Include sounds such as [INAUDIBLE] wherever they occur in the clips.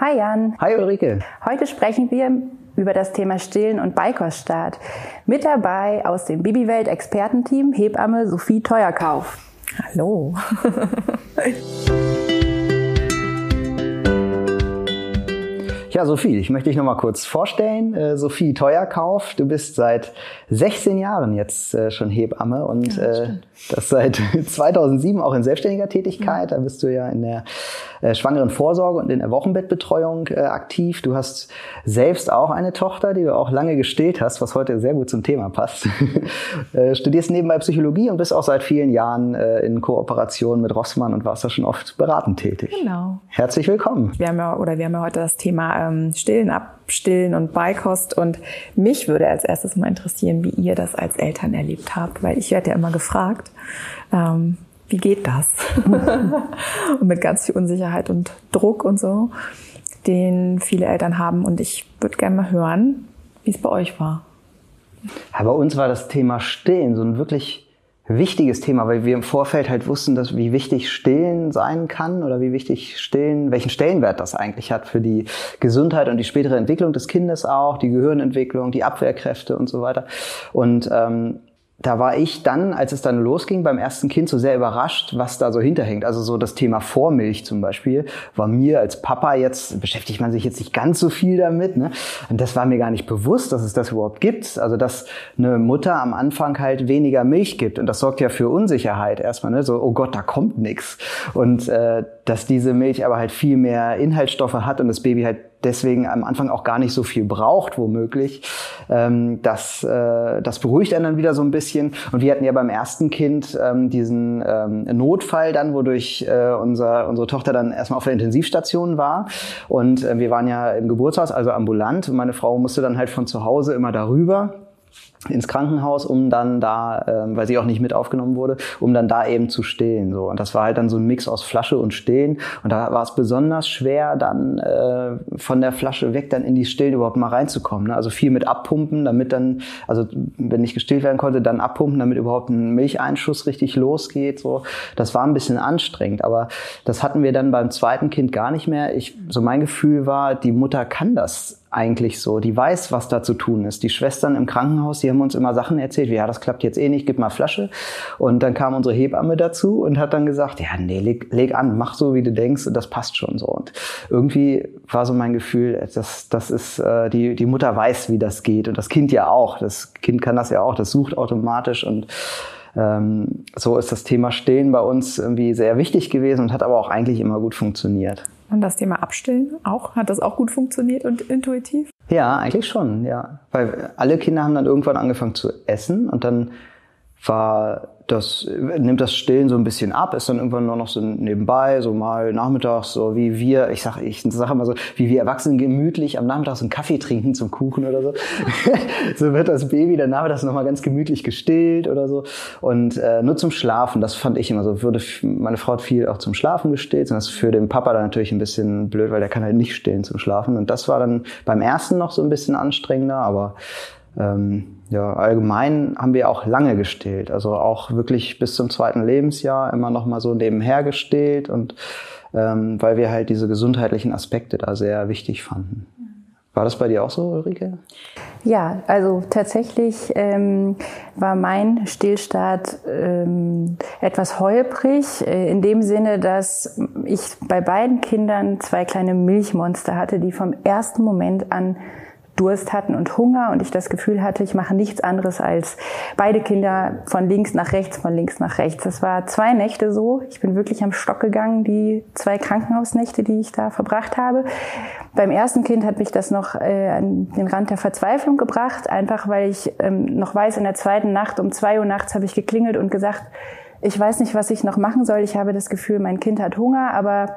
Hi Jan. Hi Ulrike. Heute sprechen wir über das Thema Stillen und Beikoststart. Mit dabei aus dem Babywelt Expertenteam Hebamme Sophie Teuerkauf. Hallo. [LAUGHS] Ja, Sophie, ich möchte dich noch mal kurz vorstellen. Äh, Sophie Teuerkauf, du bist seit 16 Jahren jetzt äh, schon Hebamme und ja, das, äh, das seit [LAUGHS] 2007 auch in selbstständiger Tätigkeit. Da bist du ja in der äh, schwangeren Vorsorge und in der Wochenbettbetreuung äh, aktiv. Du hast selbst auch eine Tochter, die du auch lange gestillt hast, was heute sehr gut zum Thema passt. [LAUGHS] äh, studierst nebenbei Psychologie und bist auch seit vielen Jahren äh, in Kooperation mit Rossmann und warst da schon oft beratend tätig. Genau. Herzlich willkommen. Wir haben ja, oder wir haben ja heute das Thema ähm, Stillen, Abstillen und Beikost und mich würde als erstes mal interessieren, wie ihr das als Eltern erlebt habt, weil ich werde ja immer gefragt, ähm, wie geht das? [LAUGHS] und mit ganz viel Unsicherheit und Druck und so, den viele Eltern haben. Und ich würde gerne mal hören, wie es bei euch war. Ja, bei uns war das Thema Stillen so ein wirklich wichtiges Thema, weil wir im Vorfeld halt wussten, dass wie wichtig Stillen sein kann oder wie wichtig Stillen, welchen Stellenwert das eigentlich hat für die Gesundheit und die spätere Entwicklung des Kindes auch, die Gehirnentwicklung, die Abwehrkräfte und so weiter. Und ähm, da war ich dann, als es dann losging beim ersten Kind, so sehr überrascht, was da so hinterhängt. Also so das Thema Vormilch zum Beispiel war mir als Papa jetzt, beschäftigt man sich jetzt nicht ganz so viel damit. Ne? Und das war mir gar nicht bewusst, dass es das überhaupt gibt. Also dass eine Mutter am Anfang halt weniger Milch gibt. Und das sorgt ja für Unsicherheit erstmal. Ne? So, oh Gott, da kommt nichts. Und äh, dass diese Milch aber halt viel mehr Inhaltsstoffe hat und das Baby halt deswegen am Anfang auch gar nicht so viel braucht, womöglich. Ähm, das, äh, das beruhigt einen dann wieder so ein bisschen. Und wir hatten ja beim ersten Kind ähm, diesen ähm, Notfall dann, wodurch äh, unser, unsere Tochter dann erstmal auf der Intensivstation war. Und äh, wir waren ja im Geburtshaus, also ambulant. Und meine Frau musste dann halt von zu Hause immer darüber ins Krankenhaus, um dann da, ähm, weil sie auch nicht mit aufgenommen wurde, um dann da eben zu stillen. So. Und das war halt dann so ein Mix aus Flasche und Stillen. Und da war es besonders schwer, dann äh, von der Flasche weg dann in die Stillen überhaupt mal reinzukommen. Ne? Also viel mit abpumpen, damit dann, also wenn nicht gestillt werden konnte, dann abpumpen, damit überhaupt ein Milcheinschuss richtig losgeht. So. Das war ein bisschen anstrengend. Aber das hatten wir dann beim zweiten Kind gar nicht mehr. Ich, so mein Gefühl war, die Mutter kann das eigentlich so. Die weiß, was da zu tun ist. Die Schwestern im Krankenhaus, die haben uns immer Sachen erzählt, wie ja, das klappt jetzt eh nicht, gib mal Flasche. Und dann kam unsere Hebamme dazu und hat dann gesagt, ja, nee, leg, leg an, mach so, wie du denkst, das passt schon so. Und irgendwie war so mein Gefühl, dass das ist, äh, die, die Mutter weiß, wie das geht und das Kind ja auch. Das Kind kann das ja auch, das sucht automatisch und ähm, so ist das Thema Stillen bei uns irgendwie sehr wichtig gewesen und hat aber auch eigentlich immer gut funktioniert. Und das Thema Abstillen auch? Hat das auch gut funktioniert und intuitiv? Ja, eigentlich schon, ja. Weil alle Kinder haben dann irgendwann angefangen zu essen und dann war das nimmt das Stillen so ein bisschen ab, ist dann irgendwann nur noch so nebenbei, so mal nachmittags, so wie wir, ich sag, ich sage immer so, wie wir Erwachsenen gemütlich am Nachmittag so einen Kaffee trinken zum Kuchen oder so. [LAUGHS] so wird das Baby dann nachmittags nochmal ganz gemütlich gestillt oder so. Und äh, nur zum Schlafen, das fand ich immer so, würde meine Frau hat viel auch zum Schlafen gestillt und das ist für den Papa dann natürlich ein bisschen blöd, weil der kann halt nicht stillen zum Schlafen. Und das war dann beim ersten noch so ein bisschen anstrengender, aber ähm, ja, allgemein haben wir auch lange gestillt. Also auch wirklich bis zum zweiten Lebensjahr immer noch mal so nebenher gestillt und ähm, weil wir halt diese gesundheitlichen Aspekte da sehr wichtig fanden. War das bei dir auch so, Ulrike? Ja, also tatsächlich ähm, war mein Stillstart ähm, etwas holprig, äh, in dem Sinne, dass ich bei beiden Kindern zwei kleine Milchmonster hatte, die vom ersten Moment an Durst hatten und Hunger und ich das Gefühl hatte, ich mache nichts anderes als beide Kinder von links nach rechts, von links nach rechts. Das war zwei Nächte so. Ich bin wirklich am Stock gegangen, die zwei Krankenhausnächte, die ich da verbracht habe. Beim ersten Kind hat mich das noch äh, an den Rand der Verzweiflung gebracht, einfach weil ich ähm, noch weiß, in der zweiten Nacht um zwei Uhr nachts habe ich geklingelt und gesagt, ich weiß nicht, was ich noch machen soll. Ich habe das Gefühl, mein Kind hat Hunger, aber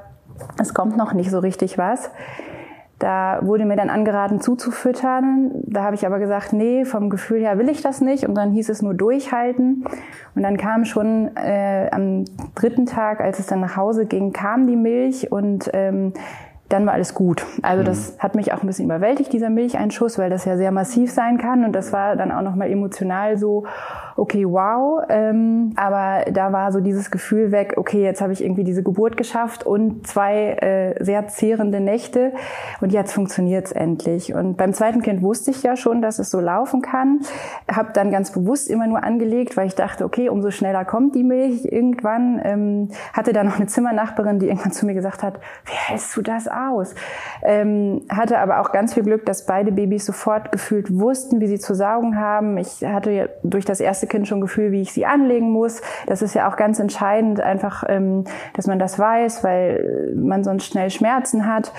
es kommt noch nicht so richtig was. Da wurde mir dann angeraten, zuzufüttern. Da habe ich aber gesagt, nee, vom Gefühl her will ich das nicht. Und dann hieß es nur durchhalten. Und dann kam schon äh, am dritten Tag, als es dann nach Hause ging, kam die Milch und ähm, dann war alles gut. Also das mhm. hat mich auch ein bisschen überwältigt, dieser Milcheinschuss, weil das ja sehr massiv sein kann. Und das war dann auch nochmal emotional so, okay, wow. Ähm, aber da war so dieses Gefühl weg, okay, jetzt habe ich irgendwie diese Geburt geschafft und zwei äh, sehr zehrende Nächte und jetzt funktioniert's endlich. Und beim zweiten Kind wusste ich ja schon, dass es so laufen kann. Habe dann ganz bewusst immer nur angelegt, weil ich dachte, okay, umso schneller kommt die Milch irgendwann. Ähm, hatte da noch eine Zimmernachbarin, die irgendwann zu mir gesagt hat, wie hältst du das aus? Ähm, hatte aber auch ganz viel Glück, dass beide Babys sofort gefühlt wussten, wie sie zu saugen haben. Ich hatte ja durch das erste Kind schon Gefühl, wie ich sie anlegen muss. Das ist ja auch ganz entscheidend, einfach, ähm, dass man das weiß, weil man sonst schnell Schmerzen hat.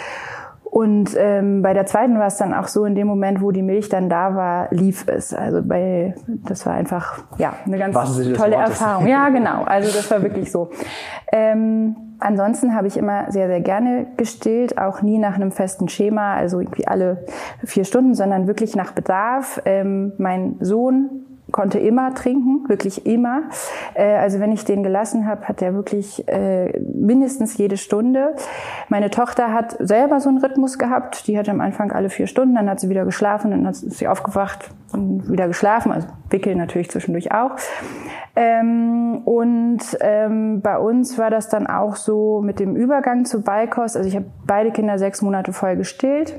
Und ähm, bei der zweiten war es dann auch so, in dem Moment, wo die Milch dann da war, lief es. Also bei, das war einfach ja eine ganz tolle Erfahrung. Ja, genau. Also das war wirklich so. Ähm, ansonsten habe ich immer sehr, sehr gerne gestillt, auch nie nach einem festen Schema, also irgendwie alle vier Stunden, sondern wirklich nach Bedarf. Ähm, mein Sohn konnte immer trinken, wirklich immer. Äh, also wenn ich den gelassen habe, hat er wirklich äh, mindestens jede Stunde. Meine Tochter hat selber so einen Rhythmus gehabt. Die hat am Anfang alle vier Stunden, dann hat sie wieder geschlafen, dann hat sie aufgewacht und wieder geschlafen. Also wickeln natürlich zwischendurch auch. Ähm, und ähm, bei uns war das dann auch so mit dem Übergang zu Beikost. Also ich habe beide Kinder sechs Monate voll gestillt.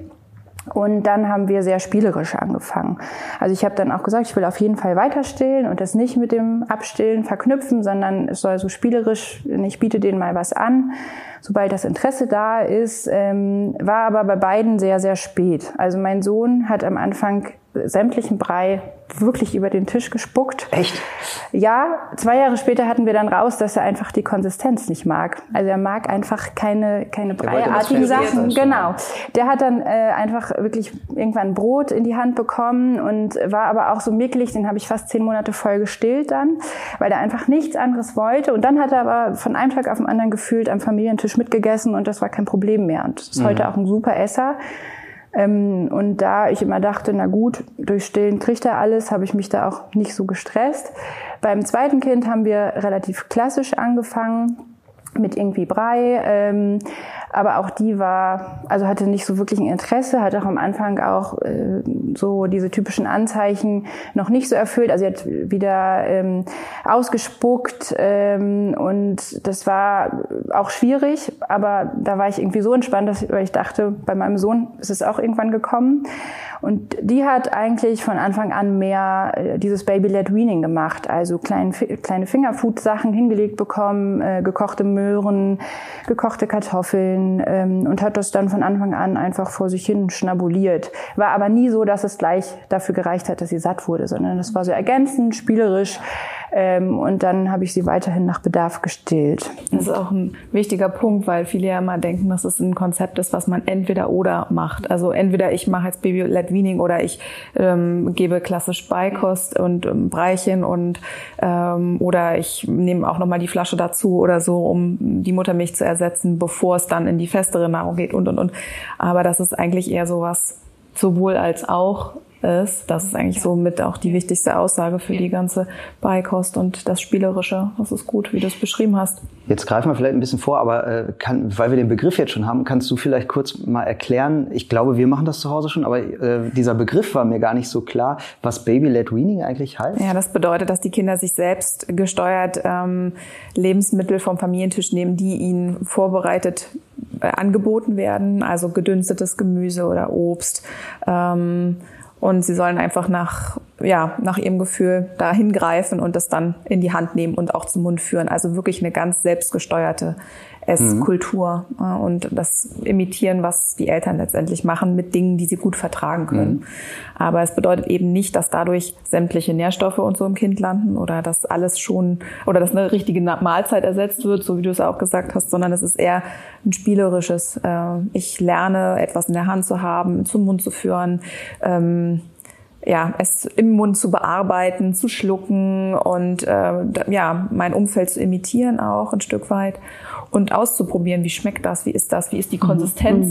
Und dann haben wir sehr spielerisch angefangen. Also ich habe dann auch gesagt, ich will auf jeden Fall weiter stillen und das nicht mit dem Abstillen verknüpfen, sondern es soll so spielerisch, ich biete denen mal was an, sobald das Interesse da ist. Ähm, war aber bei beiden sehr, sehr spät. Also mein Sohn hat am Anfang sämtlichen Brei wirklich über den Tisch gespuckt. Echt? Ja, zwei Jahre später hatten wir dann raus, dass er einfach die Konsistenz nicht mag. Also er mag einfach keine, keine breiartigen Sachen. Genau. Der hat dann äh, einfach wirklich irgendwann Brot in die Hand bekommen und war aber auch so mickelig, den habe ich fast zehn Monate voll gestillt dann, weil er einfach nichts anderes wollte. Und dann hat er aber von einem Tag auf den anderen gefühlt am Familientisch mitgegessen und das war kein Problem mehr. Und ist mhm. heute auch ein super Esser. Ähm, und da ich immer dachte, na gut, durch Stillen kriegt er alles, habe ich mich da auch nicht so gestresst. Beim zweiten Kind haben wir relativ klassisch angefangen mit irgendwie Brei. Ähm, aber auch die war, also hatte nicht so wirklich ein Interesse, hat auch am Anfang auch äh, so diese typischen Anzeichen noch nicht so erfüllt. Also sie hat wieder ähm, ausgespuckt ähm, und das war auch schwierig, aber da war ich irgendwie so entspannt, dass ich, weil ich dachte, bei meinem Sohn ist es auch irgendwann gekommen. Und die hat eigentlich von Anfang an mehr äh, dieses Baby-led Weaning gemacht, also klein, kleine Fingerfood-Sachen hingelegt bekommen, äh, gekochte Möhren, gekochte Kartoffeln ähm, und hat das dann von Anfang an einfach vor sich hin schnabuliert. War aber nie so, dass es gleich dafür gereicht hat, dass sie satt wurde, sondern das war so ergänzend, spielerisch ähm, und dann habe ich sie weiterhin nach Bedarf gestillt. Das ist auch ein wichtiger Punkt, weil viele ja immer denken, dass es ein Konzept ist, was man entweder oder macht. Also entweder ich mache jetzt Baby-led Weaning oder ich ähm, gebe klassisch Beikost und ähm, Breichen und ähm, oder ich nehme auch nochmal die Flasche dazu oder so, um die Muttermilch zu ersetzen, bevor es dann in die festere Nahrung geht und und und. Aber das ist eigentlich eher sowas sowohl als auch ist. Das ist eigentlich so mit auch die wichtigste Aussage für die ganze Beikost und das Spielerische. Das ist gut, wie du es beschrieben hast. Jetzt greifen wir vielleicht ein bisschen vor, aber äh, kann, weil wir den Begriff jetzt schon haben, kannst du vielleicht kurz mal erklären, ich glaube, wir machen das zu Hause schon, aber äh, dieser Begriff war mir gar nicht so klar, was Baby-led Weaning eigentlich heißt. Ja, das bedeutet, dass die Kinder sich selbst gesteuert ähm, Lebensmittel vom Familientisch nehmen, die ihnen vorbereitet äh, angeboten werden, also gedünstetes Gemüse oder Obst. Ähm, und sie sollen einfach nach, ja, nach ihrem Gefühl da hingreifen und das dann in die Hand nehmen und auch zum Mund führen. Also wirklich eine ganz selbstgesteuerte Esskultur mhm. und das imitieren, was die Eltern letztendlich machen mit Dingen, die sie gut vertragen können. Mhm. Aber es bedeutet eben nicht, dass dadurch sämtliche Nährstoffe und so im Kind landen oder dass alles schon oder dass eine richtige Mahlzeit ersetzt wird, so wie du es auch gesagt hast, sondern es ist eher ein spielerisches. Äh, ich lerne etwas in der Hand zu haben, zum Mund zu führen. Ähm, ja, es im Mund zu bearbeiten, zu schlucken und äh, ja, mein Umfeld zu imitieren auch ein Stück weit und auszuprobieren, wie schmeckt das, wie ist das, wie ist die mhm. Konsistenz,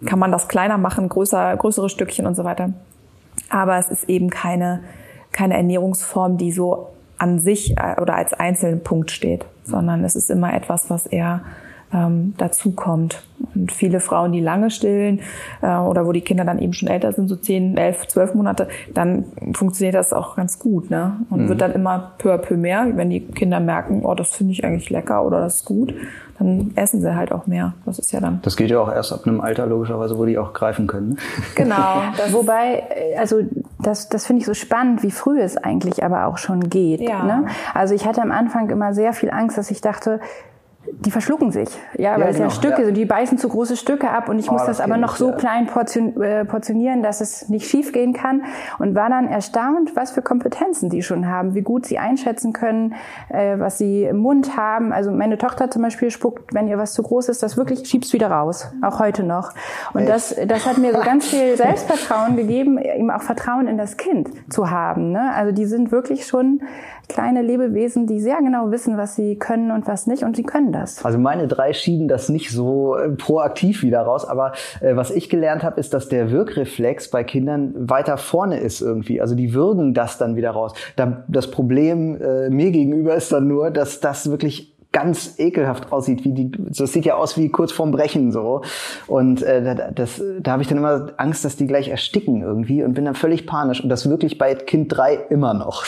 mhm. kann man das kleiner machen, größer, größere Stückchen und so weiter. Aber es ist eben keine, keine Ernährungsform, die so an sich äh, oder als einzelnen Punkt steht, sondern es ist immer etwas, was eher ähm, dazu kommt. Und viele Frauen, die lange stillen äh, oder wo die Kinder dann eben schon älter sind, so 10, 11, 12 Monate, dann funktioniert das auch ganz gut. Ne? Und mhm. wird dann immer peu à peu mehr, wenn die Kinder merken, oh, das finde ich eigentlich lecker oder das ist gut, dann essen sie halt auch mehr. Das ist ja dann. Das geht ja auch erst ab einem Alter logischerweise, wo die auch greifen können. Ne? [LAUGHS] Genau. Wobei, äh, also das, das finde ich so spannend, wie früh es eigentlich aber auch schon geht. Ja. Ne? Also ich hatte am Anfang immer sehr viel Angst, dass ich dachte, die verschlucken sich, ja, weil ja, es genau, ja Stücke ja. sind, die beißen zu große Stücke ab und ich oh, muss das, das aber noch so ja. klein portion, äh, portionieren, dass es nicht schief gehen kann und war dann erstaunt, was für Kompetenzen die schon haben, wie gut sie einschätzen können, äh, was sie im Mund haben. Also meine Tochter zum Beispiel spuckt, wenn ihr was zu groß ist, das wirklich schiebst wieder raus, auch heute noch. Und das, das hat mir so ganz viel [LAUGHS] Selbstvertrauen gegeben, eben auch Vertrauen in das Kind zu haben. Ne? Also die sind wirklich schon kleine Lebewesen, die sehr genau wissen, was sie können und was nicht und sie können das. Also meine drei schieben das nicht so äh, proaktiv wieder raus, aber äh, was ich gelernt habe, ist, dass der Wirkreflex bei Kindern weiter vorne ist irgendwie. Also die würgen das dann wieder raus. das Problem äh, mir gegenüber ist dann nur, dass das wirklich ganz ekelhaft aussieht, wie die, das sieht ja aus wie kurz vorm Brechen so. Und äh, das, da habe ich dann immer Angst, dass die gleich ersticken irgendwie und bin dann völlig panisch und das wirklich bei Kind drei immer noch.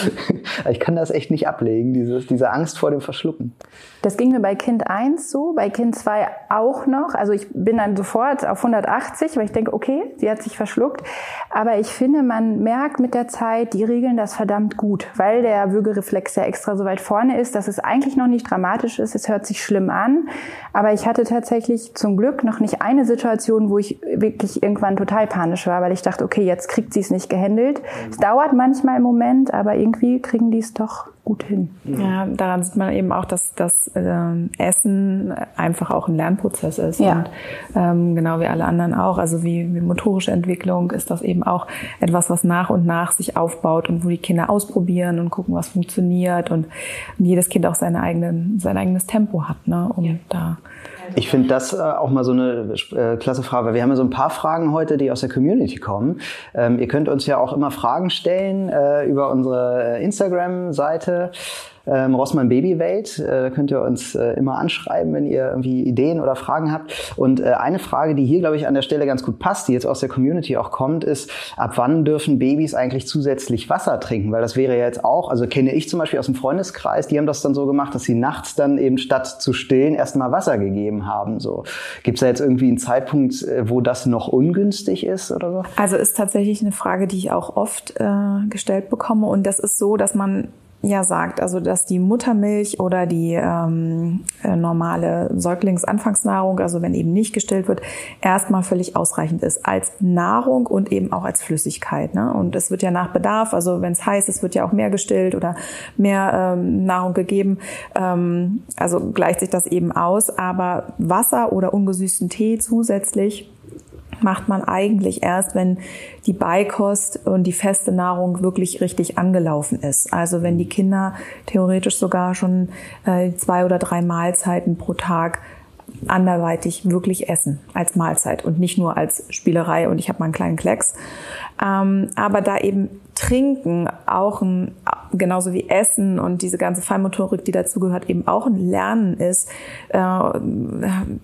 [LAUGHS] ich kann das echt nicht ablegen, dieses, diese Angst vor dem Verschlucken. Das ging mir bei Kind 1 so, bei Kind 2 auch noch. Also ich bin dann sofort auf 180, weil ich denke, okay, sie hat sich verschluckt. Aber ich finde, man merkt mit der Zeit, die regeln das verdammt gut, weil der Würgereflex ja extra so weit vorne ist, dass es eigentlich noch nicht dramatisch ist. Es hört sich schlimm an. Aber ich hatte tatsächlich zum Glück noch nicht eine Situation, wo ich wirklich irgendwann total panisch war, weil ich dachte, okay, jetzt kriegt sie es nicht gehandelt. Es dauert manchmal im Moment, aber irgendwie kriegen die es doch gut hin. Ja, daran sieht man eben auch, dass das äh, Essen einfach auch ein Lernprozess ist. Ja. Und ähm, genau wie alle anderen auch, also wie, wie motorische Entwicklung ist das eben auch etwas, was nach und nach sich aufbaut und wo die Kinder ausprobieren und gucken, was funktioniert und, und jedes Kind auch seine eigenen, sein eigenes Tempo hat, ne, um ja. da ich finde das äh, auch mal so eine äh, klasse Frage, weil wir haben ja so ein paar Fragen heute, die aus der Community kommen. Ähm, ihr könnt uns ja auch immer Fragen stellen äh, über unsere Instagram-Seite ähm, Rossmann Babywelt. Äh, da könnt ihr uns äh, immer anschreiben, wenn ihr irgendwie Ideen oder Fragen habt. Und äh, eine Frage, die hier, glaube ich, an der Stelle ganz gut passt, die jetzt aus der Community auch kommt, ist, ab wann dürfen Babys eigentlich zusätzlich Wasser trinken? Weil das wäre ja jetzt auch, also kenne ich zum Beispiel aus dem Freundeskreis, die haben das dann so gemacht, dass sie nachts dann eben statt zu stillen erstmal Wasser gegeben haben. So Gibt es da jetzt irgendwie einen Zeitpunkt, äh, wo das noch ungünstig ist oder so? Also ist tatsächlich eine Frage, die ich auch oft äh, gestellt bekomme. Und das ist so, dass man ja sagt, also dass die Muttermilch oder die ähm, äh, normale Säuglingsanfangsnahrung, also wenn eben nicht gestillt wird, erstmal völlig ausreichend ist als Nahrung und eben auch als Flüssigkeit. Ne? Und es wird ja nach Bedarf, also wenn es heißt, es wird ja auch mehr gestillt oder mehr ähm, Nahrung gegeben, ähm, also gleicht sich das eben aus. Aber Wasser oder ungesüßten Tee zusätzlich macht man eigentlich erst, wenn die Beikost und die feste Nahrung wirklich richtig angelaufen ist. Also wenn die Kinder theoretisch sogar schon äh, zwei oder drei Mahlzeiten pro Tag anderweitig wirklich essen als Mahlzeit und nicht nur als Spielerei und ich habe mal einen kleinen Klecks. Ähm, aber da eben Trinken auch ein, genauso wie Essen und diese ganze Feinmotorik, die dazu gehört, eben auch ein Lernen ist, äh,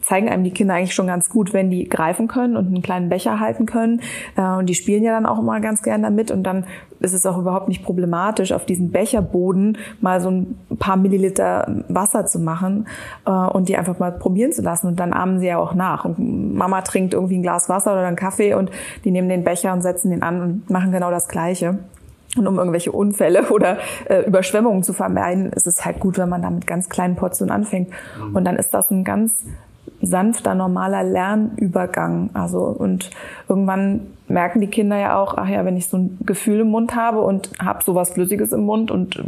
zeigen einem die Kinder eigentlich schon ganz gut, wenn die greifen können und einen kleinen Becher halten können. Äh, und die spielen ja dann auch immer ganz gern damit und dann ist es auch überhaupt nicht problematisch, auf diesen Becherboden mal so ein paar Milliliter Wasser zu machen äh, und die einfach mal probieren zu lassen. Und dann ahmen sie ja auch nach. Und Mama trinkt irgendwie ein Glas Wasser oder einen Kaffee und die nehmen den Becher und setzen den an und machen genau das Gleiche. Und um irgendwelche Unfälle oder äh, Überschwemmungen zu vermeiden, ist es halt gut, wenn man da mit ganz kleinen Portionen anfängt. Mhm. Und dann ist das ein ganz sanfter, normaler Lernübergang. Also und irgendwann merken die Kinder ja auch, ach ja, wenn ich so ein Gefühl im Mund habe und habe sowas Flüssiges im Mund und äh,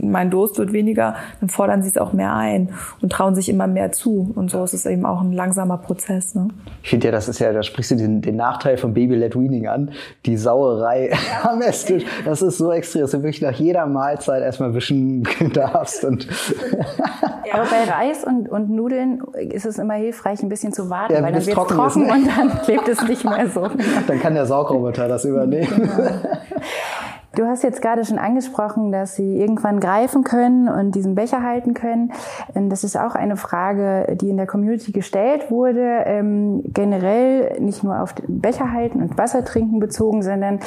mein Durst wird weniger, dann fordern sie es auch mehr ein und trauen sich immer mehr zu. Und so ist es eben auch ein langsamer Prozess. Ne? Ich finde ja, das ist ja, da sprichst du den, den Nachteil von Baby-led Weaning an, die Sauerei [LAUGHS] am Esstisch. Das ist so extrem, dass du wirklich nach jeder Mahlzeit erstmal wischen [LAUGHS] darfst. Und Aber bei Reis und, und Nudeln ist es immer hilfreich, ein bisschen zu warten, ja, weil dann wird es trocken, trocken ist, ne? und dann klebt es nicht mehr so. Dann kann der Saugroboter das übernehmen. [LAUGHS] Du hast jetzt gerade schon angesprochen, dass sie irgendwann greifen können und diesen Becher halten können. Das ist auch eine Frage, die in der Community gestellt wurde, ähm, generell nicht nur auf Becher halten und Wasser trinken bezogen, sondern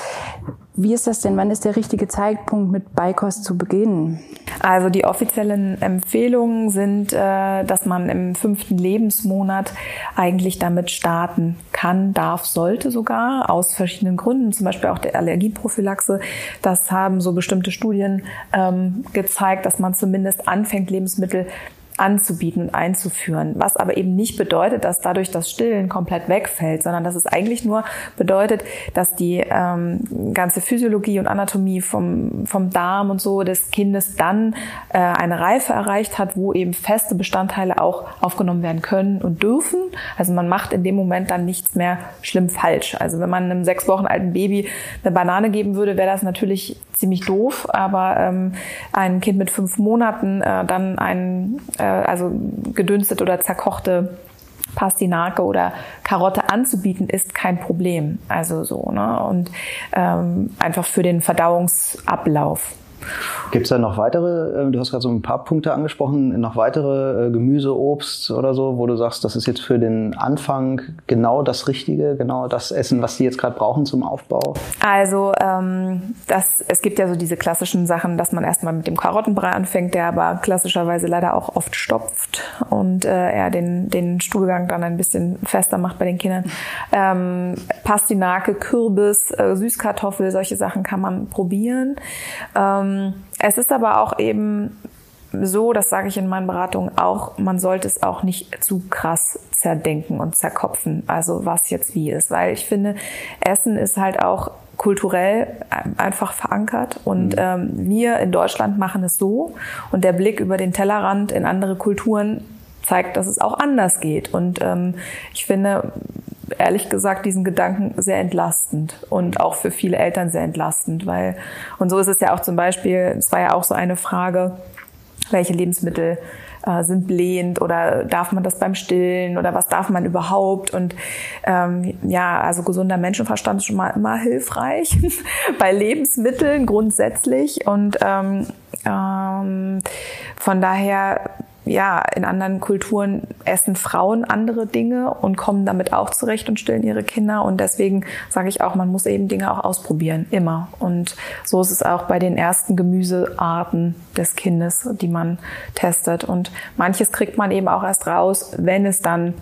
wie ist das denn? Wann ist der richtige Zeitpunkt, mit Beikost zu beginnen? Also die offiziellen Empfehlungen sind, äh, dass man im fünften Lebensmonat eigentlich damit starten kann, darf, sollte sogar, aus verschiedenen Gründen, zum Beispiel auch der Allergieprophylaxe. Das haben so bestimmte Studien ähm, gezeigt, dass man zumindest anfängt, Lebensmittel anzubieten einzuführen. Was aber eben nicht bedeutet, dass dadurch das Stillen komplett wegfällt, sondern dass es eigentlich nur bedeutet, dass die ähm, ganze Physiologie und Anatomie vom, vom Darm und so des Kindes dann äh, eine Reife erreicht hat, wo eben feste Bestandteile auch aufgenommen werden können und dürfen. Also man macht in dem Moment dann nichts mehr schlimm falsch. Also wenn man einem sechs Wochen alten Baby eine Banane geben würde, wäre das natürlich ziemlich doof, aber ähm, ein Kind mit fünf Monaten äh, dann ein, äh, also gedünstet oder zerkochte Pastinake oder Karotte anzubieten, ist kein Problem. Also so, ne? Und ähm, einfach für den Verdauungsablauf. Gibt es da noch weitere, äh, du hast gerade so ein paar Punkte angesprochen, noch weitere äh, Gemüse, Obst oder so, wo du sagst, das ist jetzt für den Anfang genau das Richtige, genau das Essen, was die jetzt gerade brauchen zum Aufbau? Also ähm, das, es gibt ja so diese klassischen Sachen, dass man erstmal mit dem Karottenbrei anfängt, der aber klassischerweise leider auch oft stopft und äh, er den, den Stuhlgang dann ein bisschen fester macht bei den Kindern. Ähm, Pastinake, Kürbis, äh, Süßkartoffel, solche Sachen kann man probieren. Ähm, ähm, es ist aber auch eben so, das sage ich in meinen Beratungen auch, man sollte es auch nicht zu krass zerdenken und zerkopfen, also was jetzt wie ist, weil ich finde, Essen ist halt auch kulturell einfach verankert und mhm. ähm, wir in Deutschland machen es so und der Blick über den Tellerrand in andere Kulturen zeigt, dass es auch anders geht und ähm, ich finde, ehrlich gesagt diesen Gedanken sehr entlastend und auch für viele Eltern sehr entlastend, weil, und so ist es ja auch zum Beispiel, es war ja auch so eine Frage, welche Lebensmittel äh, sind blähend oder darf man das beim Stillen oder was darf man überhaupt? Und ähm, ja, also gesunder Menschenverstand ist schon mal immer hilfreich [LAUGHS] bei Lebensmitteln grundsätzlich. Und ähm, ähm, von daher ja, in anderen Kulturen essen Frauen andere Dinge und kommen damit auch zurecht und stillen ihre Kinder. Und deswegen sage ich auch, man muss eben Dinge auch ausprobieren, immer. Und so ist es auch bei den ersten Gemüsearten des Kindes, die man testet. Und manches kriegt man eben auch erst raus, wenn es dann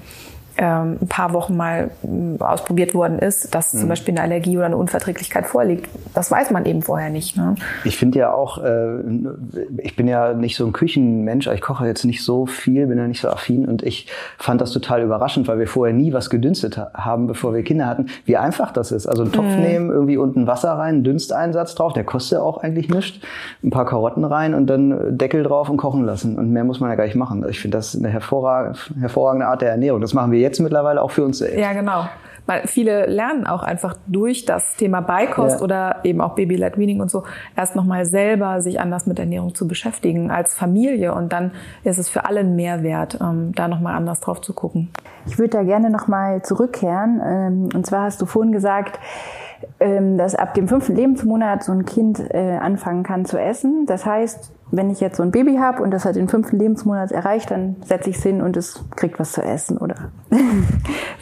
ähm, ein paar Wochen mal ähm, ausprobiert worden ist, dass mhm. zum Beispiel eine Allergie oder eine Unverträglichkeit vorliegt. Das weiß man eben vorher nicht. Ne? Ich finde ja auch, äh, ich bin ja nicht so ein Küchenmensch, ich koche jetzt nicht so viel, bin ja nicht so affin und ich fand das total überraschend, weil wir vorher nie was gedünstet haben, bevor wir Kinder hatten, wie einfach das ist. Also einen Topf mhm. nehmen, irgendwie unten Wasser rein, Dünsteinsatz drauf, der kostet ja auch eigentlich nichts, ein paar Karotten rein und dann Deckel drauf und kochen lassen. Und mehr muss man ja gar nicht machen. Ich finde das eine hervorragende Art der Ernährung. Das machen wir jetzt mittlerweile auch für uns selbst. Ja, genau. Weil viele lernen auch einfach durch das Thema Beikost ja. oder eben auch Baby-led Weaning und so erst nochmal selber sich anders mit Ernährung zu beschäftigen als Familie und dann ist es für alle ein Mehrwert, ähm, da nochmal anders drauf zu gucken. Ich würde da gerne nochmal zurückkehren. Ähm, und zwar hast du vorhin gesagt, ähm, dass ab dem fünften Lebensmonat so ein Kind äh, anfangen kann zu essen. Das heißt, wenn ich jetzt so ein Baby habe und das hat den fünften Lebensmonat erreicht, dann setze ich es hin und es kriegt was zu essen, oder? [LAUGHS]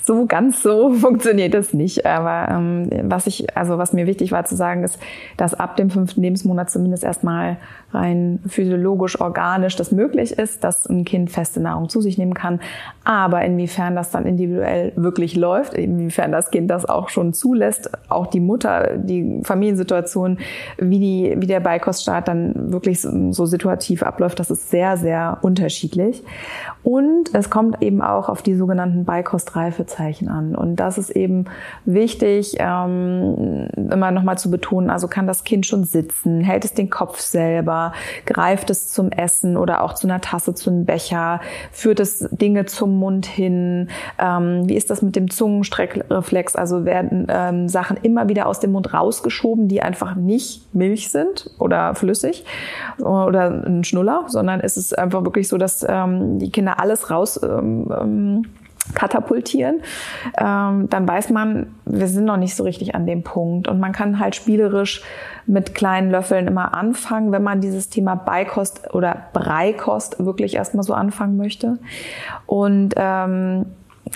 so ganz so [LAUGHS] funktioniert das nicht. Aber ähm, was ich, also was mir wichtig war zu sagen, ist, dass ab dem fünften Lebensmonat zumindest erstmal rein physiologisch, organisch das möglich ist, dass ein Kind feste Nahrung zu sich nehmen kann. Aber inwiefern das dann individuell wirklich läuft, inwiefern das Kind das auch schon zulässt, auch die Mutter, die Familiensituation, wie die, wie der Beikoststart dann wirklich so so situativ abläuft, das ist sehr, sehr unterschiedlich. Und es kommt eben auch auf die sogenannten Beikostreifezeichen an. Und das ist eben wichtig, ähm, immer nochmal zu betonen, also kann das Kind schon sitzen, hält es den Kopf selber, greift es zum Essen oder auch zu einer Tasse, zu einem Becher, führt es Dinge zum Mund hin, ähm, wie ist das mit dem Zungenstreckreflex, also werden ähm, Sachen immer wieder aus dem Mund rausgeschoben, die einfach nicht Milch sind oder flüssig oder ein Schnuller, sondern es ist einfach wirklich so, dass ähm, die Kinder alles raus ähm, ähm, katapultieren, ähm, dann weiß man, wir sind noch nicht so richtig an dem Punkt. Und man kann halt spielerisch mit kleinen Löffeln immer anfangen, wenn man dieses Thema Beikost oder Breikost wirklich erstmal so anfangen möchte. Und ähm,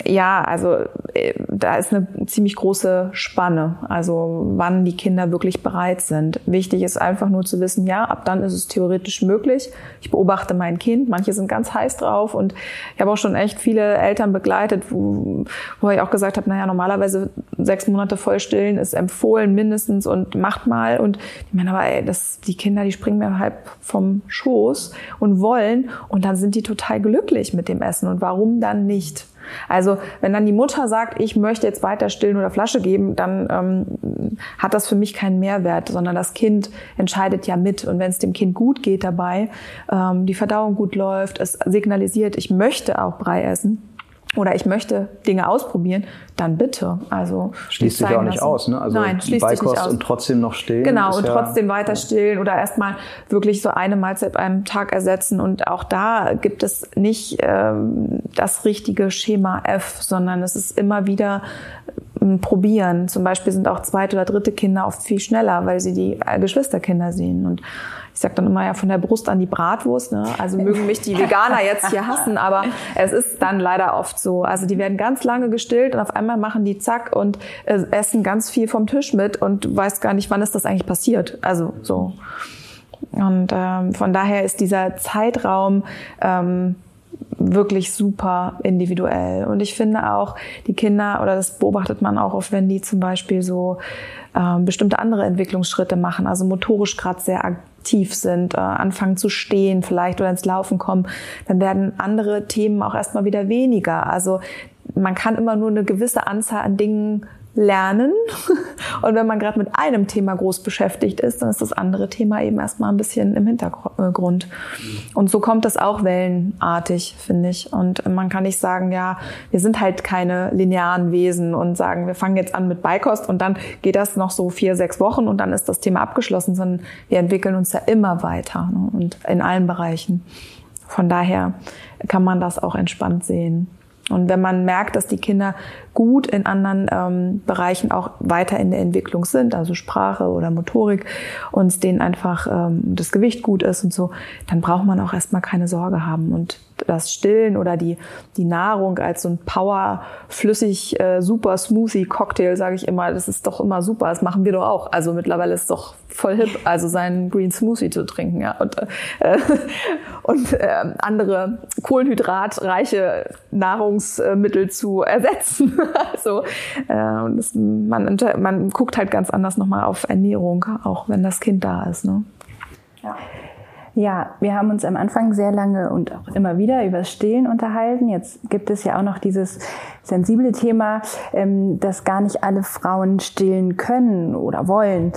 ja, also äh, da ist eine ziemlich große Spanne, also wann die Kinder wirklich bereit sind. Wichtig ist einfach nur zu wissen, ja, ab dann ist es theoretisch möglich. Ich beobachte mein Kind, manche sind ganz heiß drauf und ich habe auch schon echt viele Eltern begleitet, wo, wo ich auch gesagt habe, naja, normalerweise sechs Monate voll stillen ist empfohlen mindestens und macht mal und ich meine aber, ey, das, die Kinder, die springen mir halb vom Schoß und wollen und dann sind die total glücklich mit dem Essen und warum dann nicht? Also wenn dann die Mutter sagt, ich möchte jetzt weiter stillen oder Flasche geben, dann ähm, hat das für mich keinen Mehrwert, sondern das Kind entscheidet ja mit. Und wenn es dem Kind gut geht dabei, ähm, die Verdauung gut läuft, es signalisiert, ich möchte auch Brei essen, oder ich möchte Dinge ausprobieren, dann bitte. Also schließt sich auch nicht lassen. aus, ne? Also Nein, schließt sich nicht aus. und trotzdem noch stillen. Genau und ja trotzdem weiter stillen oder erstmal wirklich so eine Mahlzeit einem Tag ersetzen. Und auch da gibt es nicht ähm, das richtige Schema F, sondern es ist immer wieder ein Probieren. Zum Beispiel sind auch zweite oder dritte Kinder oft viel schneller, weil sie die Geschwisterkinder sehen und ich sage dann immer ja von der Brust an die Bratwurst. Ne? Also mögen mich die Veganer jetzt hier hassen, aber es ist dann leider oft so. Also die werden ganz lange gestillt und auf einmal machen die zack und äh, essen ganz viel vom Tisch mit und weiß gar nicht, wann ist das eigentlich passiert. Also so. Und ähm, von daher ist dieser Zeitraum ähm, wirklich super individuell. Und ich finde auch, die Kinder, oder das beobachtet man auch oft, wenn die zum Beispiel so ähm, bestimmte andere Entwicklungsschritte machen, also motorisch gerade sehr aktiv sind, äh, anfangen zu stehen vielleicht oder ins Laufen kommen, dann werden andere Themen auch erstmal wieder weniger. Also man kann immer nur eine gewisse Anzahl an Dingen lernen. [LAUGHS] Und wenn man gerade mit einem Thema groß beschäftigt ist, dann ist das andere Thema eben erstmal ein bisschen im Hintergrund. Und so kommt das auch wellenartig, finde ich. Und man kann nicht sagen, ja, wir sind halt keine linearen Wesen und sagen, wir fangen jetzt an mit Beikost und dann geht das noch so vier, sechs Wochen und dann ist das Thema abgeschlossen, sondern wir entwickeln uns ja immer weiter ne? und in allen Bereichen. Von daher kann man das auch entspannt sehen. Und wenn man merkt, dass die Kinder gut in anderen ähm, Bereichen auch weiter in der Entwicklung sind, also Sprache oder Motorik, und denen einfach ähm, das Gewicht gut ist und so, dann braucht man auch erstmal keine Sorge haben. Und das Stillen oder die, die Nahrung als so ein Power, flüssig, äh, super Smoothie Cocktail, sage ich immer, das ist doch immer super. Das machen wir doch auch. Also mittlerweile ist es doch voll hip, also seinen Green Smoothie zu trinken, ja. Und, äh, [LAUGHS] und äh, andere kohlenhydratreiche Nahrungsmittel zu ersetzen. [LAUGHS] [LAUGHS] also äh, das, man, man guckt halt ganz anders nochmal auf Ernährung, auch wenn das Kind da ist. Ne? Ja. Ja, wir haben uns am Anfang sehr lange und auch immer wieder über Stillen unterhalten. Jetzt gibt es ja auch noch dieses sensible Thema, ähm, dass gar nicht alle Frauen stillen können oder wollen.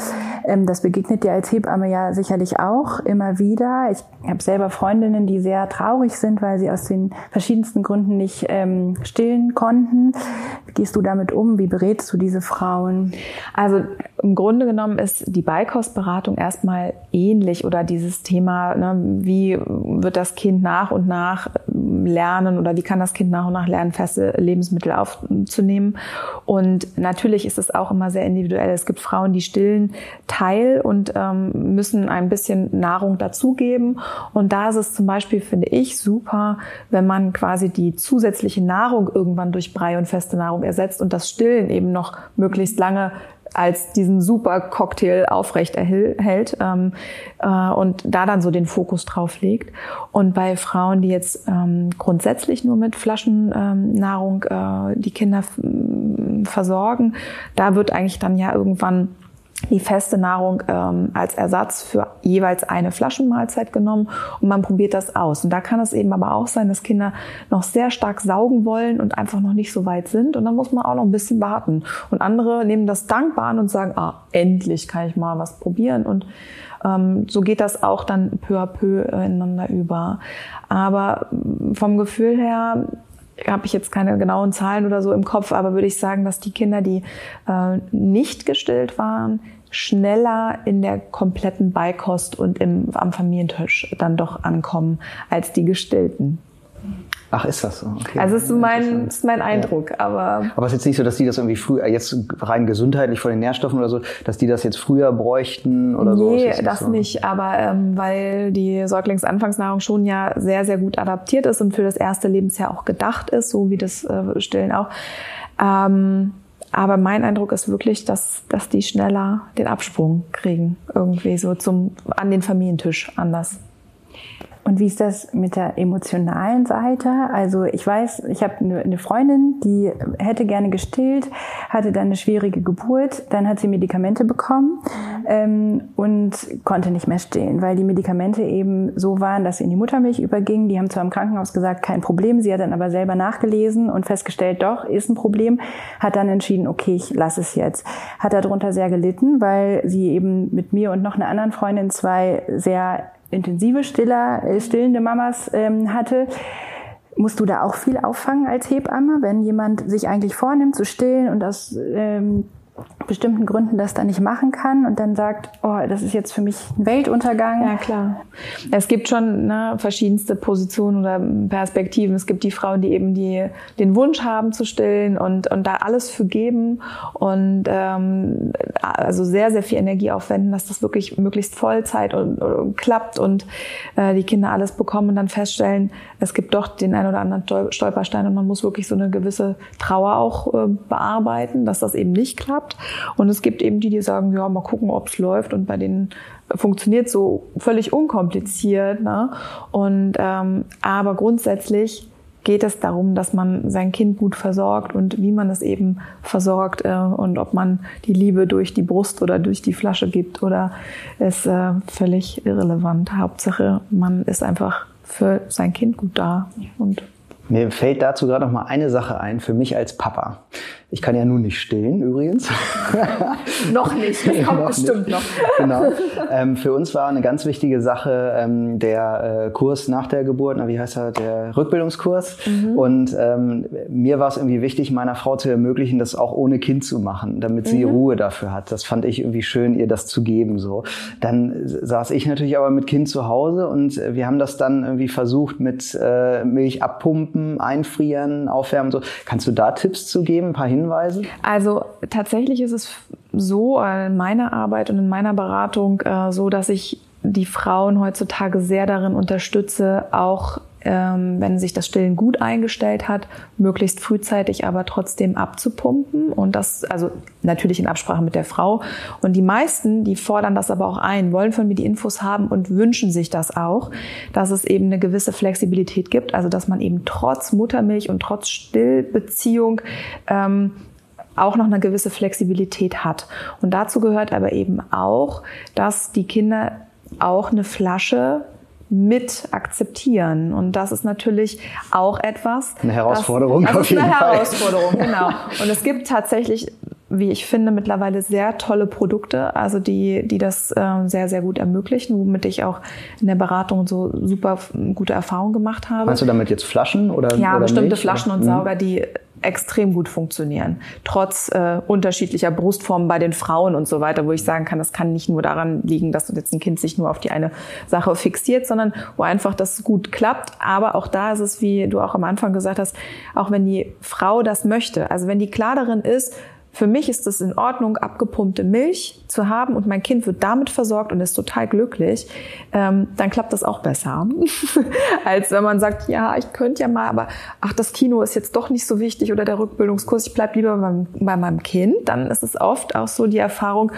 Ähm, das begegnet dir als Hebamme ja sicherlich auch immer wieder. Ich habe selber Freundinnen, die sehr traurig sind, weil sie aus den verschiedensten Gründen nicht ähm, stillen konnten. Wie gehst du damit um? Wie berätst du diese Frauen? Also im Grunde genommen ist die Beikostberatung erstmal ähnlich oder dieses Thema, ne, wie wird das Kind nach und nach lernen oder wie kann das Kind nach und nach lernen, feste Lebensmittel aufzunehmen. Und natürlich ist es auch immer sehr individuell. Es gibt Frauen, die stillen Teil und ähm, müssen ein bisschen Nahrung dazugeben. Und da ist es zum Beispiel, finde ich, super, wenn man quasi die zusätzliche Nahrung irgendwann durch Brei und feste Nahrung ersetzt und das Stillen eben noch möglichst lange als diesen super Cocktail aufrecht erhält ähm, äh, und da dann so den Fokus drauf legt. Und bei Frauen, die jetzt ähm, grundsätzlich nur mit Flaschennahrung ähm, äh, die Kinder versorgen, da wird eigentlich dann ja irgendwann die feste Nahrung ähm, als Ersatz für jeweils eine Flaschenmahlzeit genommen und man probiert das aus. Und da kann es eben aber auch sein, dass Kinder noch sehr stark saugen wollen und einfach noch nicht so weit sind und dann muss man auch noch ein bisschen warten. Und andere nehmen das dankbar an und sagen, ah, endlich kann ich mal was probieren und ähm, so geht das auch dann peu à peu ineinander über. Aber vom Gefühl her habe ich jetzt keine genauen Zahlen oder so im Kopf, aber würde ich sagen, dass die Kinder, die äh, nicht gestillt waren, schneller in der kompletten Beikost und im, am Familientisch dann doch ankommen als die gestillten. Ach, ist das so? Okay. Also es ist mein, ist mein Eindruck, ja. aber. Aber es ist jetzt nicht so, dass die das irgendwie früher, jetzt rein gesundheitlich von den Nährstoffen oder so, dass die das jetzt früher bräuchten oder so? Nee, das, das so. nicht, aber ähm, weil die Säuglingsanfangsnahrung schon ja sehr, sehr gut adaptiert ist und für das erste Lebensjahr auch gedacht ist, so wie das äh, Stillen auch. Ähm, aber mein Eindruck ist wirklich, dass, dass die schneller den Absprung kriegen, irgendwie so zum, an den Familientisch anders. Und wie ist das mit der emotionalen Seite? Also ich weiß, ich habe eine Freundin, die hätte gerne gestillt, hatte dann eine schwierige Geburt, dann hat sie Medikamente bekommen ähm, und konnte nicht mehr stillen, weil die Medikamente eben so waren, dass sie in die Muttermilch übergingen. Die haben zwar im Krankenhaus gesagt, kein Problem, sie hat dann aber selber nachgelesen und festgestellt, doch, ist ein Problem, hat dann entschieden, okay, ich lasse es jetzt. Hat darunter sehr gelitten, weil sie eben mit mir und noch einer anderen Freundin zwei sehr intensive Stiller, äh, stillende Mamas ähm, hatte. Musst du da auch viel auffangen als Hebamme, wenn jemand sich eigentlich vornimmt zu stillen und das ähm, bestimmten Gründen das dann nicht machen kann und dann sagt, oh, das ist jetzt für mich ein Weltuntergang. Ja, klar. Es gibt schon ne, verschiedenste Positionen oder Perspektiven. Es gibt die Frauen, die eben die, den Wunsch haben zu stillen und, und da alles für geben und ähm, also sehr, sehr viel Energie aufwenden, dass das wirklich möglichst Vollzeit und, und klappt und äh, die Kinder alles bekommen und dann feststellen, es gibt doch den ein oder anderen Stolperstein und man muss wirklich so eine gewisse Trauer auch äh, bearbeiten, dass das eben nicht klappt gehabt. Und es gibt eben die, die sagen, ja, mal gucken, ob es läuft. Und bei denen funktioniert so völlig unkompliziert. Ne? Und ähm, aber grundsätzlich geht es darum, dass man sein Kind gut versorgt und wie man es eben versorgt äh, und ob man die Liebe durch die Brust oder durch die Flasche gibt oder ist äh, völlig irrelevant. Hauptsache, man ist einfach für sein Kind gut da und mir fällt dazu gerade noch mal eine Sache ein für mich als Papa. Ich kann ja nun nicht stillen, übrigens. [LAUGHS] noch nicht, das [LAUGHS] kommt noch bestimmt nicht. noch. [LAUGHS] genau. Ähm, für uns war eine ganz wichtige Sache ähm, der äh, Kurs nach der Geburt, na, wie heißt er, der Rückbildungskurs. Mhm. Und ähm, mir war es irgendwie wichtig, meiner Frau zu ermöglichen, das auch ohne Kind zu machen, damit sie mhm. Ruhe dafür hat. Das fand ich irgendwie schön, ihr das zu geben. So. Dann saß ich natürlich aber mit Kind zu Hause und wir haben das dann irgendwie versucht mit äh, Milch abpumpen, einfrieren, aufwärmen. So. Kannst du da Tipps zu geben, ein paar Hinweise? Hinweise? Also tatsächlich ist es so in meiner Arbeit und in meiner Beratung äh, so, dass ich die Frauen heutzutage sehr darin unterstütze, auch wenn sich das Stillen gut eingestellt hat, möglichst frühzeitig aber trotzdem abzupumpen und das also natürlich in Absprache mit der Frau. Und die meisten, die fordern das aber auch ein, wollen von mir die Infos haben und wünschen sich das auch, dass es eben eine gewisse Flexibilität gibt, also dass man eben trotz Muttermilch und trotz Stillbeziehung ähm, auch noch eine gewisse Flexibilität hat. Und dazu gehört aber eben auch, dass die Kinder auch eine Flasche mit akzeptieren. Und das ist natürlich auch etwas. Eine Herausforderung. Das, das ist eine Herausforderung, genau. [LAUGHS] Und es gibt tatsächlich, wie ich finde, mittlerweile sehr tolle Produkte, also die, die das äh, sehr, sehr gut ermöglichen, womit ich auch in der Beratung so super gute Erfahrungen gemacht habe. Meinst du damit jetzt Flaschen oder? Ja, oder bestimmte Milch, Flaschen und Sauger, die extrem gut funktionieren, trotz äh, unterschiedlicher Brustformen bei den Frauen und so weiter, wo ich sagen kann, das kann nicht nur daran liegen, dass jetzt ein Kind sich nur auf die eine Sache fixiert, sondern wo einfach das gut klappt. Aber auch da ist es, wie du auch am Anfang gesagt hast, auch wenn die Frau das möchte, also wenn die klar darin ist, für mich ist es in Ordnung, abgepumpte Milch zu haben und mein Kind wird damit versorgt und ist total glücklich, ähm, dann klappt das auch besser. [LAUGHS] Als wenn man sagt, ja, ich könnte ja mal, aber ach, das Kino ist jetzt doch nicht so wichtig oder der Rückbildungskurs, ich bleib lieber bei, bei meinem Kind. Dann ist es oft auch so die Erfahrung,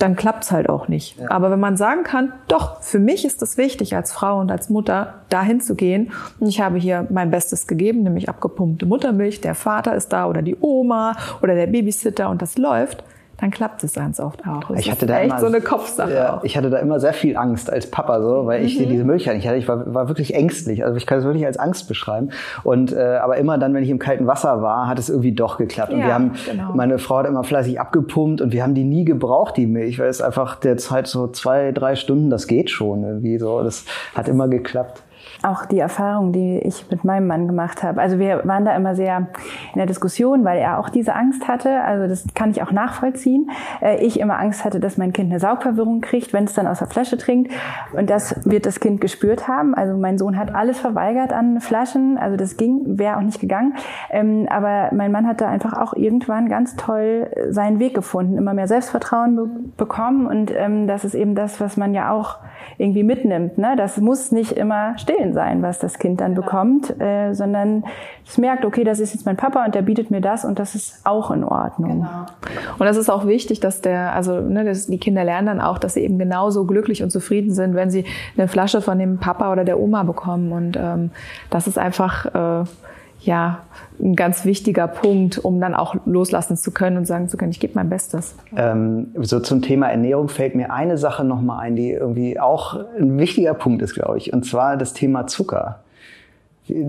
dann klappt's halt auch nicht. Ja. Aber wenn man sagen kann, doch, für mich ist es wichtig, als Frau und als Mutter dahin zu gehen. Und ich habe hier mein Bestes gegeben, nämlich abgepumpte Muttermilch, der Vater ist da oder die Oma oder der Babysitter und das läuft dann klappt es ganz oft auch. Das ich hatte da echt immer, so eine Kopfsache ja, auch. Ich hatte da immer sehr viel Angst als Papa so, weil ich mhm. diese Möglichkeit nicht hatte. Ich war, war wirklich ängstlich. Also ich kann es wirklich als Angst beschreiben. Und äh, aber immer dann, wenn ich im kalten Wasser war, hat es irgendwie doch geklappt. Und ja, wir haben, genau. meine Frau hat immer fleißig abgepumpt und wir haben die nie gebraucht, die Milch, weil es einfach der Zeit so zwei, drei Stunden, das geht schon irgendwie so. Das hat immer geklappt. Auch die Erfahrung, die ich mit meinem Mann gemacht habe. Also wir waren da immer sehr in der Diskussion, weil er auch diese Angst hatte. Also das kann ich auch nachvollziehen. Äh, ich immer Angst hatte, dass mein Kind eine Saugverwirrung kriegt, wenn es dann aus der Flasche trinkt. Und das wird das Kind gespürt haben. Also mein Sohn hat alles verweigert an Flaschen. Also das ging, wäre auch nicht gegangen. Ähm, aber mein Mann hat da einfach auch irgendwann ganz toll seinen Weg gefunden, immer mehr Selbstvertrauen be bekommen. Und ähm, das ist eben das, was man ja auch irgendwie mitnimmt. Ne? Das muss nicht immer stillen sein, was das Kind dann genau. bekommt, äh, sondern es merkt, okay, das ist jetzt mein Papa und der bietet mir das und das ist auch in Ordnung. Genau. Und das ist auch wichtig, dass der, also ne, das, die Kinder lernen dann auch, dass sie eben genauso glücklich und zufrieden sind, wenn sie eine Flasche von dem Papa oder der Oma bekommen. Und ähm, das ist einfach äh, ja ein ganz wichtiger Punkt, um dann auch loslassen zu können und sagen zu können, ich gebe mein Bestes. Ähm, so zum Thema Ernährung fällt mir eine Sache nochmal ein, die irgendwie auch ein wichtiger Punkt ist, glaube ich, und zwar das Thema Zucker.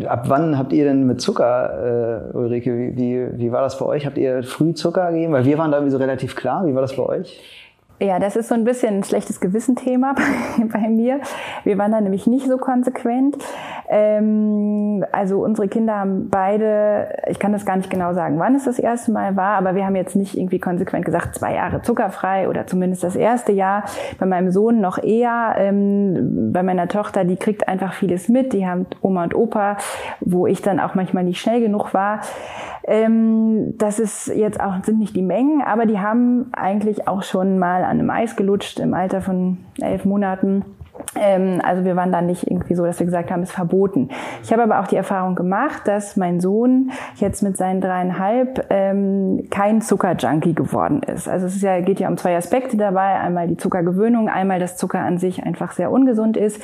Ab wann habt ihr denn mit Zucker, äh, Ulrike, wie, wie, wie war das bei euch? Habt ihr früh Zucker gegeben? Weil wir waren da irgendwie so relativ klar. Wie war das bei euch? Ja, das ist so ein bisschen ein schlechtes Gewissen-Thema bei, [LAUGHS] bei, mir. Wir waren da nämlich nicht so konsequent. Ähm, also unsere Kinder haben beide, ich kann das gar nicht genau sagen, wann es das erste Mal war, aber wir haben jetzt nicht irgendwie konsequent gesagt, zwei Jahre zuckerfrei oder zumindest das erste Jahr. Bei meinem Sohn noch eher. Ähm, bei meiner Tochter, die kriegt einfach vieles mit. Die haben Oma und Opa, wo ich dann auch manchmal nicht schnell genug war. Ähm, das ist jetzt auch, sind nicht die Mengen, aber die haben eigentlich auch schon mal an einem Eis gelutscht im Alter von elf Monaten. Ähm, also wir waren da nicht irgendwie so, dass wir gesagt haben, es ist verboten. Ich habe aber auch die Erfahrung gemacht, dass mein Sohn jetzt mit seinen dreieinhalb ähm, kein Zuckerjunkie geworden ist. Also es ist ja, geht ja um zwei Aspekte dabei. Einmal die Zuckergewöhnung, einmal, dass Zucker an sich einfach sehr ungesund ist.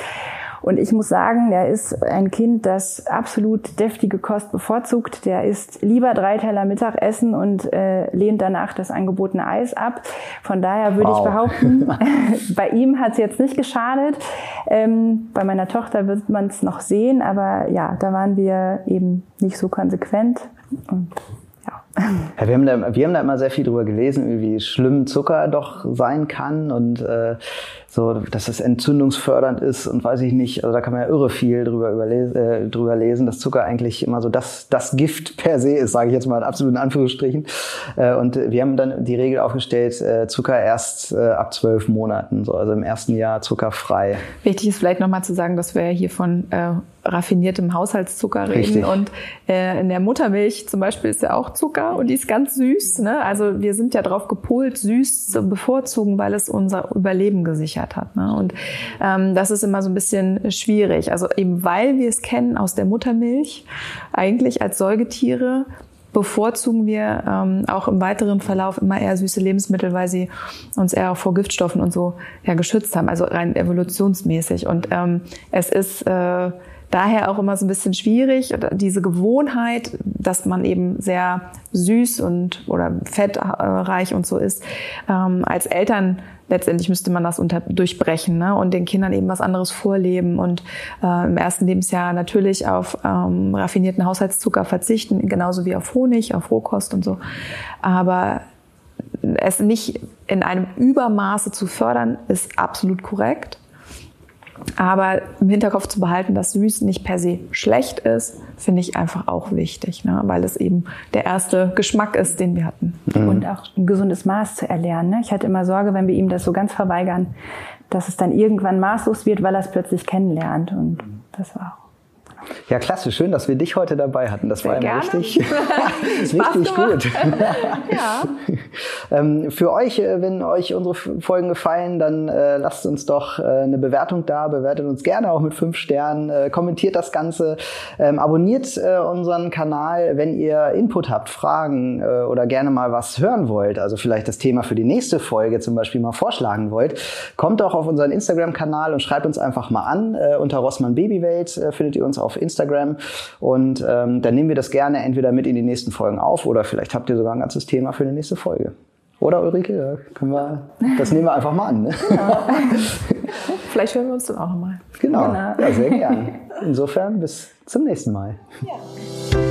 Und ich muss sagen, der ist ein Kind, das absolut deftige Kost bevorzugt. Der isst lieber drei Teller Mittagessen und äh, lehnt danach das angebotene Eis ab. Von daher würde wow. ich behaupten, [LAUGHS] [LAUGHS] bei ihm hat es jetzt nicht geschadet. Ähm, bei meiner Tochter wird man es noch sehen, aber ja, da waren wir eben nicht so konsequent. Und ja, wir, haben da, wir haben da immer sehr viel drüber gelesen, wie schlimm Zucker doch sein kann und äh, so, dass es entzündungsfördernd ist und weiß ich nicht. Also da kann man ja irre viel drüber, überlesen, äh, drüber lesen, dass Zucker eigentlich immer so das, das Gift per se ist, sage ich jetzt mal in absoluten Anführungsstrichen. Äh, und wir haben dann die Regel aufgestellt, äh, Zucker erst äh, ab zwölf Monaten, so also im ersten Jahr zuckerfrei. Wichtig ist vielleicht nochmal zu sagen, dass wir hier von äh, raffiniertem Haushaltszucker reden. Richtig. Und äh, in der Muttermilch zum Beispiel ist ja auch Zucker und die ist ganz süß. Ne? Also wir sind ja darauf gepolt, süß zu bevorzugen, weil es unser Überleben gesichert hat. Ne? Und ähm, das ist immer so ein bisschen schwierig. Also eben weil wir es kennen aus der Muttermilch, eigentlich als Säugetiere bevorzugen wir ähm, auch im weiteren Verlauf immer eher süße Lebensmittel, weil sie uns eher auch vor Giftstoffen und so ja, geschützt haben, also rein evolutionsmäßig. Und ähm, es ist äh, daher auch immer so ein bisschen schwierig, diese Gewohnheit, dass man eben sehr süß und oder fettreich und so ist. Ähm, als Eltern letztendlich müsste man das unter, durchbrechen ne? und den Kindern eben was anderes vorleben und äh, im ersten Lebensjahr natürlich auf ähm, raffinierten Haushaltszucker verzichten, genauso wie auf Honig, auf Rohkost und so. Aber es nicht in einem Übermaße zu fördern, ist absolut korrekt. Aber im Hinterkopf zu behalten, dass süß nicht per se schlecht ist, finde ich einfach auch wichtig, ne? weil es eben der erste Geschmack ist, den wir hatten. Mhm. Und auch ein gesundes Maß zu erlernen. Ne? Ich hatte immer Sorge, wenn wir ihm das so ganz verweigern, dass es dann irgendwann maßlos wird, weil er es plötzlich kennenlernt. Und das war auch ja, klasse. Schön, dass wir dich heute dabei hatten. Das Sehr war immer richtig, [LAUGHS] [LAUGHS] richtig gut. [LAUGHS] ja. ähm, für euch, äh, wenn euch unsere Folgen gefallen, dann äh, lasst uns doch äh, eine Bewertung da. Bewertet uns gerne auch mit fünf Sternen. Äh, kommentiert das Ganze. Ähm, abonniert äh, unseren Kanal, wenn ihr Input habt, Fragen äh, oder gerne mal was hören wollt. Also vielleicht das Thema für die nächste Folge zum Beispiel mal vorschlagen wollt. Kommt doch auf unseren Instagram-Kanal und schreibt uns einfach mal an. unter Rossmann Babywelt findet ihr uns auf Instagram. Und ähm, dann nehmen wir das gerne entweder mit in die nächsten Folgen auf oder vielleicht habt ihr sogar ein ganzes Thema für die nächste Folge. Oder Ulrike, können wir, das nehmen wir einfach mal an. Ne? Ja. [LAUGHS] Vielleicht hören wir uns dann auch nochmal. Genau, genau. Ja, sehr gern. Insofern bis zum nächsten Mal. Ja.